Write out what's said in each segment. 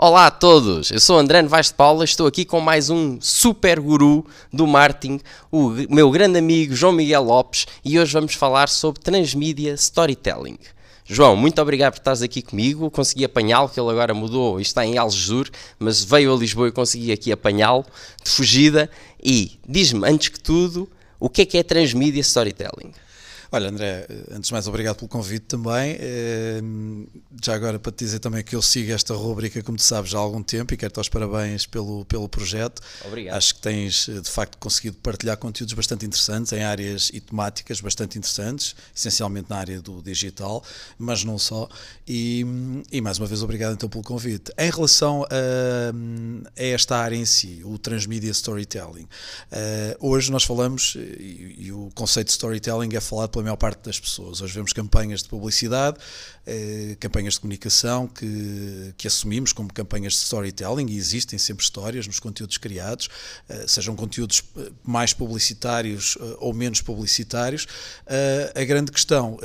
Olá a todos, eu sou André Vaz de Paula, estou aqui com mais um super guru do marketing, o meu grande amigo João Miguel Lopes, e hoje vamos falar sobre transmídia storytelling. João, muito obrigado por estares aqui comigo, consegui apanhá-lo, que ele agora mudou e está em Algesur, mas veio a Lisboa e consegui aqui apanhá-lo de fugida, e diz-me, antes que tudo, o que é que é transmídia storytelling? Olha, André, antes de mais, obrigado pelo convite também. Ehm, já agora para te dizer também que eu sigo esta rubrica, como tu sabes, já há algum tempo e quero-te os parabéns pelo, pelo projeto. Obrigado. Acho que tens, de facto, conseguido partilhar conteúdos bastante interessantes em áreas e temáticas bastante interessantes, essencialmente na área do digital, mas não só. E, e mais uma vez, obrigado então pelo convite. Em relação a, a esta área em si, o Transmedia Storytelling, eh, hoje nós falamos, e, e o conceito de storytelling é falado pela maior parte das pessoas. Hoje vemos campanhas de publicidade, eh, campanhas de comunicação que, que assumimos como campanhas de storytelling e existem sempre histórias nos conteúdos criados, eh, sejam conteúdos eh, mais publicitários ou menos publicitários. A grande questão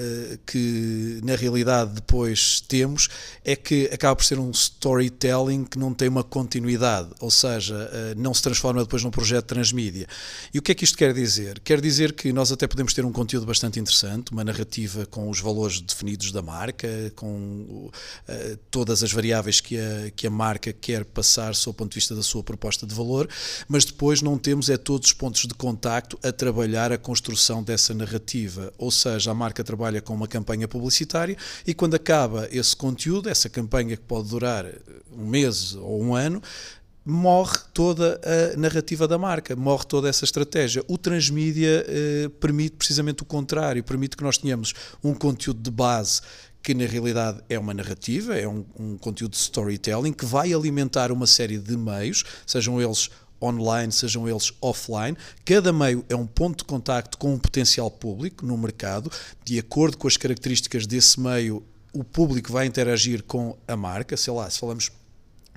que na realidade depois temos é que acaba por ser um storytelling que não tem uma continuidade, ou seja, não se transforma depois num projeto transmídia. E o que é que isto quer dizer? Quer dizer que nós até podemos ter um conteúdo bastante interessante, uma narrativa com os valores definidos da marca, com uh, todas as variáveis que a, que a marca quer passar sob o ponto de vista da sua proposta de valor, mas depois não temos é todos os pontos de contacto a trabalhar a construção dessa narrativa, ou seja, a marca trabalha com uma campanha publicitária e quando acaba esse conteúdo, essa campanha que pode durar um mês ou um ano, morre toda a narrativa da marca, morre toda essa estratégia. O transmídia eh, permite precisamente o contrário, permite que nós tenhamos um conteúdo de base que na realidade é uma narrativa, é um, um conteúdo de storytelling que vai alimentar uma série de meios, sejam eles online, sejam eles offline. Cada meio é um ponto de contacto com um potencial público no mercado, de acordo com as características desse meio, o público vai interagir com a marca, sei lá, se falamos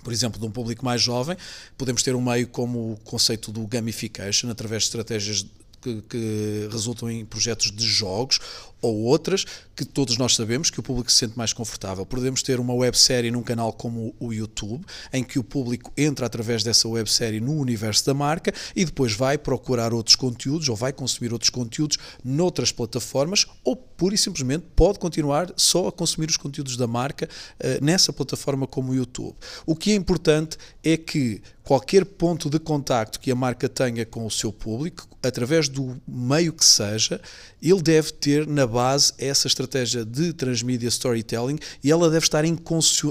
por exemplo, de um público mais jovem, podemos ter um meio como o conceito do gamification, através de estratégias que, que, resultam em projetos de jogos ou outras que todos nós sabemos que o público se sente mais confortável. Podemos ter uma websérie num canal como o YouTube, em que o público entra através dessa websérie no universo da marca e depois vai procurar outros conteúdos ou vai consumir outros conteúdos noutras plataformas ou pura e simplesmente pode continuar só a consumir os conteúdos da marca uh, nessa plataforma como o YouTube. O que é importante é que qualquer ponto de contacto que a marca tenha com o seu público, através do meio que seja, ele deve ter na base essa estratégia de transmídia storytelling e ela deve estar em,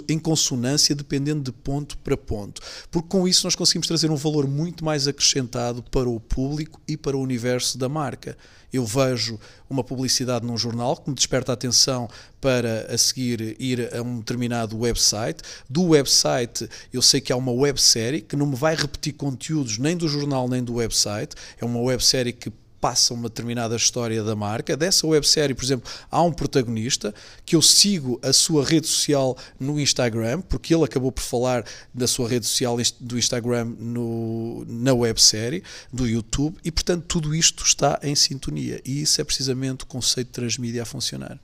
em consonância dependendo de ponto para ponto, porque com isso nós conseguimos trazer um valor muito mais acrescentado para o público e para o universo da marca. Eu vejo uma publicidade num jornal que me desperta a atenção para a seguir ir a um determinado website. Do website eu sei que há uma websérie que não me vai repetir conteúdos nem do jornal nem do website. É uma websérie que passa uma determinada história da marca. Dessa websérie, por exemplo, há um protagonista que eu sigo a sua rede social no Instagram, porque ele acabou por falar da sua rede social do Instagram no, na websérie do YouTube, e portanto tudo isto está em sintonia. E isso é precisamente o conceito de transmídia a funcionar.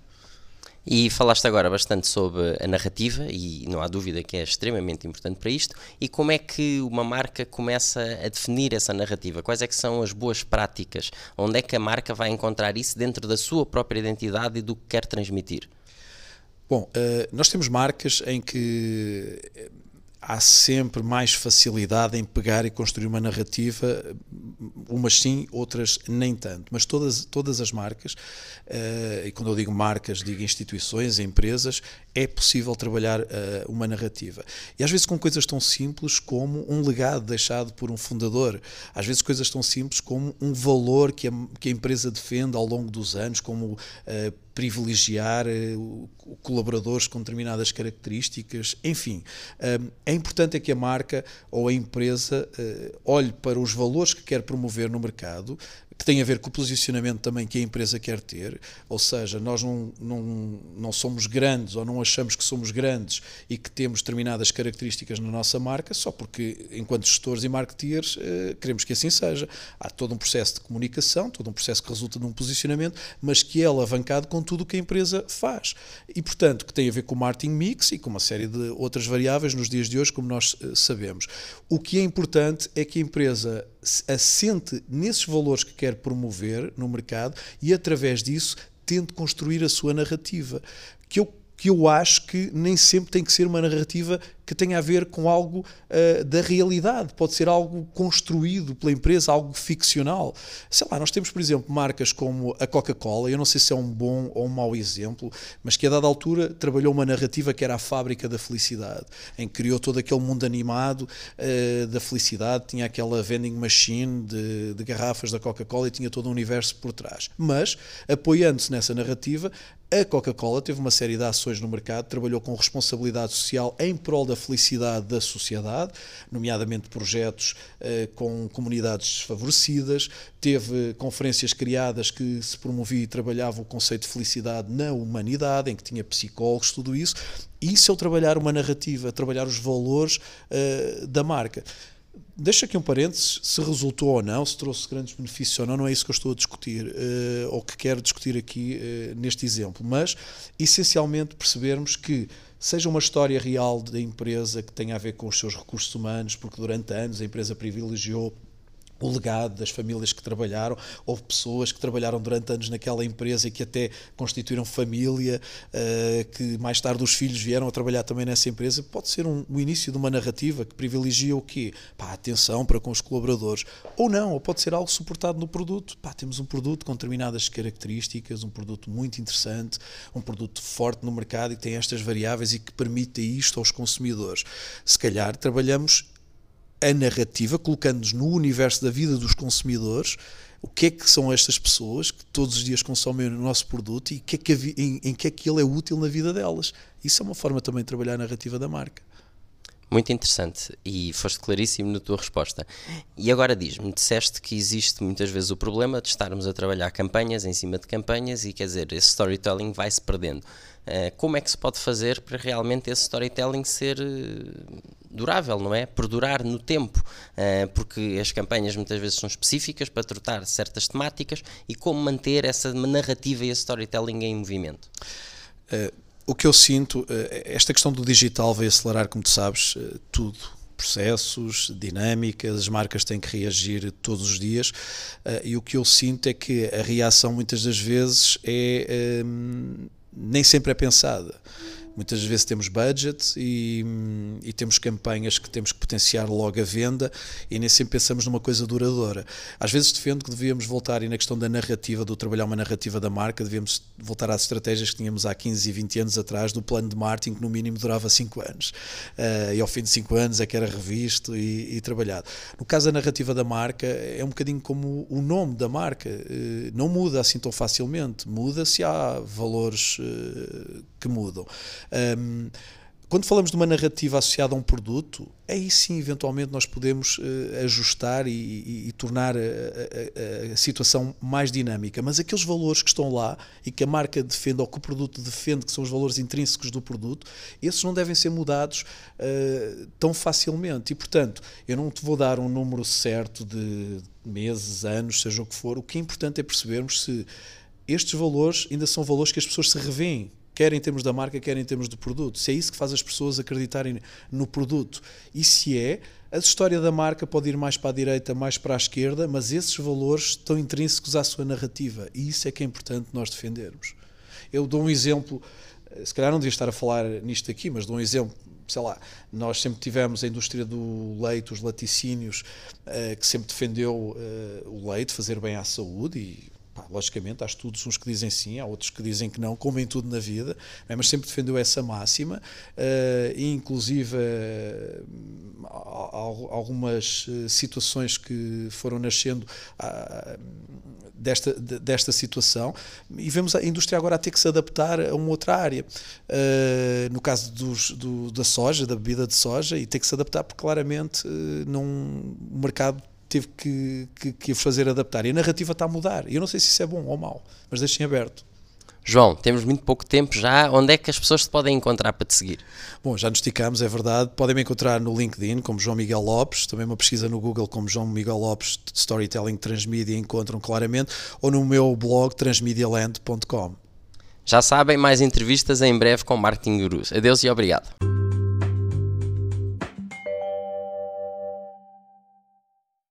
E falaste agora bastante sobre a narrativa, e não há dúvida que é extremamente importante para isto. E como é que uma marca começa a definir essa narrativa? Quais é que são as boas práticas? Onde é que a marca vai encontrar isso dentro da sua própria identidade e do que quer transmitir? Bom, eh, nós temos marcas em que há sempre mais facilidade em pegar e construir uma narrativa, umas sim, outras nem tanto. Mas todas, todas as marcas, uh, e quando eu digo marcas, digo instituições, empresas, é possível trabalhar uh, uma narrativa. E às vezes com coisas tão simples como um legado deixado por um fundador, às vezes coisas tão simples como um valor que a, que a empresa defende ao longo dos anos, como uh, privilegiar colaboradores com determinadas características, enfim. é importante é que a marca ou a empresa olhe para os valores que quer promover no mercado, que tem a ver com o posicionamento também que a empresa quer ter, ou seja, nós não, não, não somos grandes ou não achamos que somos grandes e que temos determinadas características na nossa marca só porque, enquanto gestores e marketeers, eh, queremos que assim seja. Há todo um processo de comunicação, todo um processo que resulta num posicionamento, mas que é alavancado com tudo o que a empresa faz. E, portanto, que tem a ver com o marketing mix e com uma série de outras variáveis nos dias de hoje, como nós eh, sabemos. O que é importante é que a empresa assente nesses valores que quer promover no mercado e, através disso, tente construir a sua narrativa. Que eu que eu acho que nem sempre tem que ser uma narrativa que tenha a ver com algo uh, da realidade, pode ser algo construído pela empresa, algo ficcional. Sei lá, nós temos, por exemplo, marcas como a Coca-Cola, eu não sei se é um bom ou um mau exemplo, mas que a dada altura trabalhou uma narrativa que era a fábrica da felicidade, em que criou todo aquele mundo animado uh, da felicidade, tinha aquela vending machine de, de garrafas da Coca-Cola e tinha todo um universo por trás. Mas, apoiando-se nessa narrativa, a Coca-Cola teve uma série de ações no mercado, trabalhou com responsabilidade social em prol da felicidade da sociedade, nomeadamente projetos eh, com comunidades desfavorecidas, teve conferências criadas que se promovia e trabalhava o conceito de felicidade na humanidade, em que tinha psicólogos, tudo isso. Isso é o trabalhar uma narrativa, trabalhar os valores eh, da marca. Deixa aqui um parênteses, se resultou ou não, se trouxe grandes benefícios ou não, não é isso que eu estou a discutir, uh, ou que quero discutir aqui uh, neste exemplo, mas essencialmente percebermos que seja uma história real da empresa que tenha a ver com os seus recursos humanos, porque durante anos a empresa privilegiou o legado das famílias que trabalharam, houve pessoas que trabalharam durante anos naquela empresa e que até constituíram família, uh, que mais tarde os filhos vieram a trabalhar também nessa empresa. Pode ser um, o início de uma narrativa que privilegia o quê? Pá, atenção para com os colaboradores. Ou não, ou pode ser algo suportado no produto. Pá, temos um produto com determinadas características, um produto muito interessante, um produto forte no mercado e que tem estas variáveis e que permite isto aos consumidores. Se calhar trabalhamos a narrativa, colocando-nos no universo da vida dos consumidores, o que é que são estas pessoas que todos os dias consomem o nosso produto e que é que, em, em que é que ele é útil na vida delas. Isso é uma forma também de trabalhar a narrativa da marca. Muito interessante e foste claríssimo na tua resposta. E agora diz-me, disseste que existe muitas vezes o problema de estarmos a trabalhar campanhas em cima de campanhas e quer dizer, esse storytelling vai-se perdendo. Uh, como é que se pode fazer para realmente esse storytelling ser uh, durável, não é? Perdurar no tempo, uh, porque as campanhas muitas vezes são específicas para tratar certas temáticas e como manter essa narrativa e esse storytelling em movimento o que eu sinto, eh, esta questão do digital vai acelerar, como tu sabes, eh, tudo. Processos, dinâmicas, as marcas têm que reagir todos os dias eh, e o que eu sinto é que a reação muitas das vezes é nem sempre é pensada. Muitas vezes temos budget e, e, temos campanhas que temos que potenciar logo a venda e nem sempre pensamos numa coisa duradoura. Às vezes defendo que devíamos voltar, e na questão da narrativa, do trabalhar uma narrativa da marca, devíamos voltar às estratégias que tínhamos há 15 e 20 anos atrás do plano de marketing que no mínimo durava 5 anos. Uh, e ao fim de 5 anos é que era revisto e, e, trabalhado. No caso da narrativa da marca, é um bocadinho como o nome da marca. Uh, não muda assim tão facilmente. Muda se há valores uh, que mudam. Um, quando falamos de uma narrativa associada a um produto, aí sim, eventualmente, nós podemos uh, ajustar e, e, e tornar a, a, a, situação mais dinâmica. Mas aqueles valores que estão lá e que a marca defende ou que o produto defende, que são os valores intrínsecos do produto, esses não devem ser mudados uh, tão facilmente. E, portanto, eu não te vou dar um número certo de meses, anos, seja o que for. O que é importante é percebermos se estes valores ainda são valores que as pessoas se revêem quer em termos da marca, quer em termos do produto. Se é isso que faz as pessoas acreditarem no produto. E se é, a história da marca pode ir mais para a direita, mais para a esquerda, mas esses valores estão intrínsecos à sua narrativa. E isso é que é importante nós defendermos. Eu dou um exemplo, eh, se calhar não devia estar a falar nisto aqui, mas dou um exemplo sei lá, nós sempre tivemos a indústria do leite, os laticínios, uh, que sempre defendeu uh, o leite, fazer bem à saúde e Pá, logicamente, há estudos, uns que dizem sim, há outros que dizem que não, como em tudo na vida, é? mas sempre defendeu essa máxima, uh, e inclusive uh, algumas eh, situações que foram nascendo uh, desta, desta situação, e vemos a indústria agora a ter que se adaptar a uma outra área. No caso dos, do, da soja, da bebida de soja, e ter que se adaptar porque claramente num, mercado tive que, que, que fazer adaptar. E a narrativa está a mudar. E eu não sei se isso é bom ou mau, mas deixem aberto. João, temos muito pouco tempo já. Onde é que as pessoas te podem encontrar para te seguir? Bom, já nos esticamos, é verdade. Podem me encontrar no LinkedIn como João Miguel Lopes, também uma pesquisa no Google como João Miguel Lopes Storytelling Transmídia encontram claramente, ou no meu blog transmedialand.com. Já sabem, mais entrevistas em breve com Marketing Gurus. Adeus e obrigado.